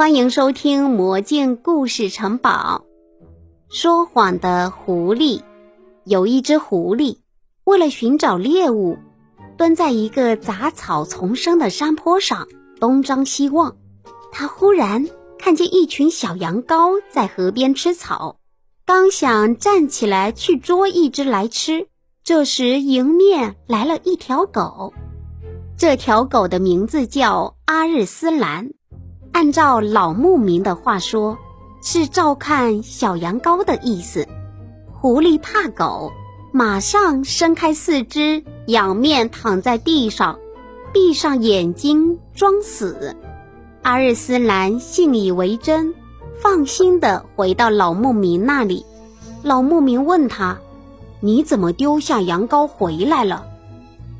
欢迎收听《魔镜故事城堡》。说谎的狐狸，有一只狐狸，为了寻找猎物，蹲在一个杂草丛生的山坡上，东张西望。他忽然看见一群小羊羔在河边吃草，刚想站起来去捉一只来吃，这时迎面来了一条狗。这条狗的名字叫阿日斯兰。按照老牧民的话说，是照看小羊羔的意思。狐狸怕狗，马上伸开四肢，仰面躺在地上，闭上眼睛装死。阿日斯兰信以为真，放心地回到老牧民那里。老牧民问他：“你怎么丢下羊羔回来了？”“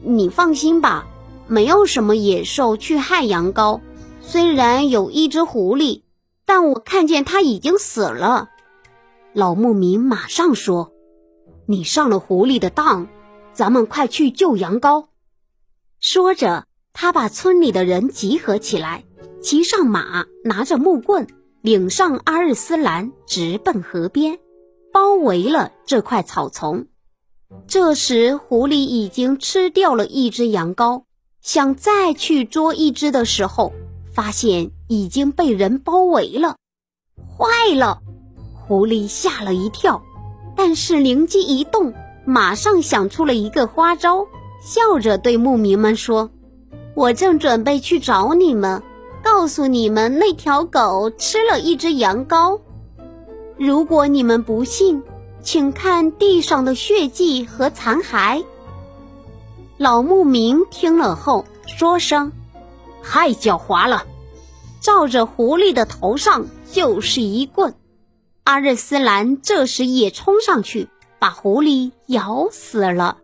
你放心吧，没有什么野兽去害羊羔。”虽然有一只狐狸，但我看见它已经死了。老牧民马上说：“你上了狐狸的当，咱们快去救羊羔。”说着，他把村里的人集合起来，骑上马，拿着木棍，领上阿日斯兰，直奔河边，包围了这块草丛。这时，狐狸已经吃掉了一只羊羔，想再去捉一只的时候。发现已经被人包围了，坏了！狐狸吓了一跳，但是灵机一动，马上想出了一个花招，笑着对牧民们说：“我正准备去找你们，告诉你们那条狗吃了一只羊羔。如果你们不信，请看地上的血迹和残骸。”老牧民听了后说声。太狡猾了！照着狐狸的头上就是一棍。阿日斯兰这时也冲上去，把狐狸咬死了。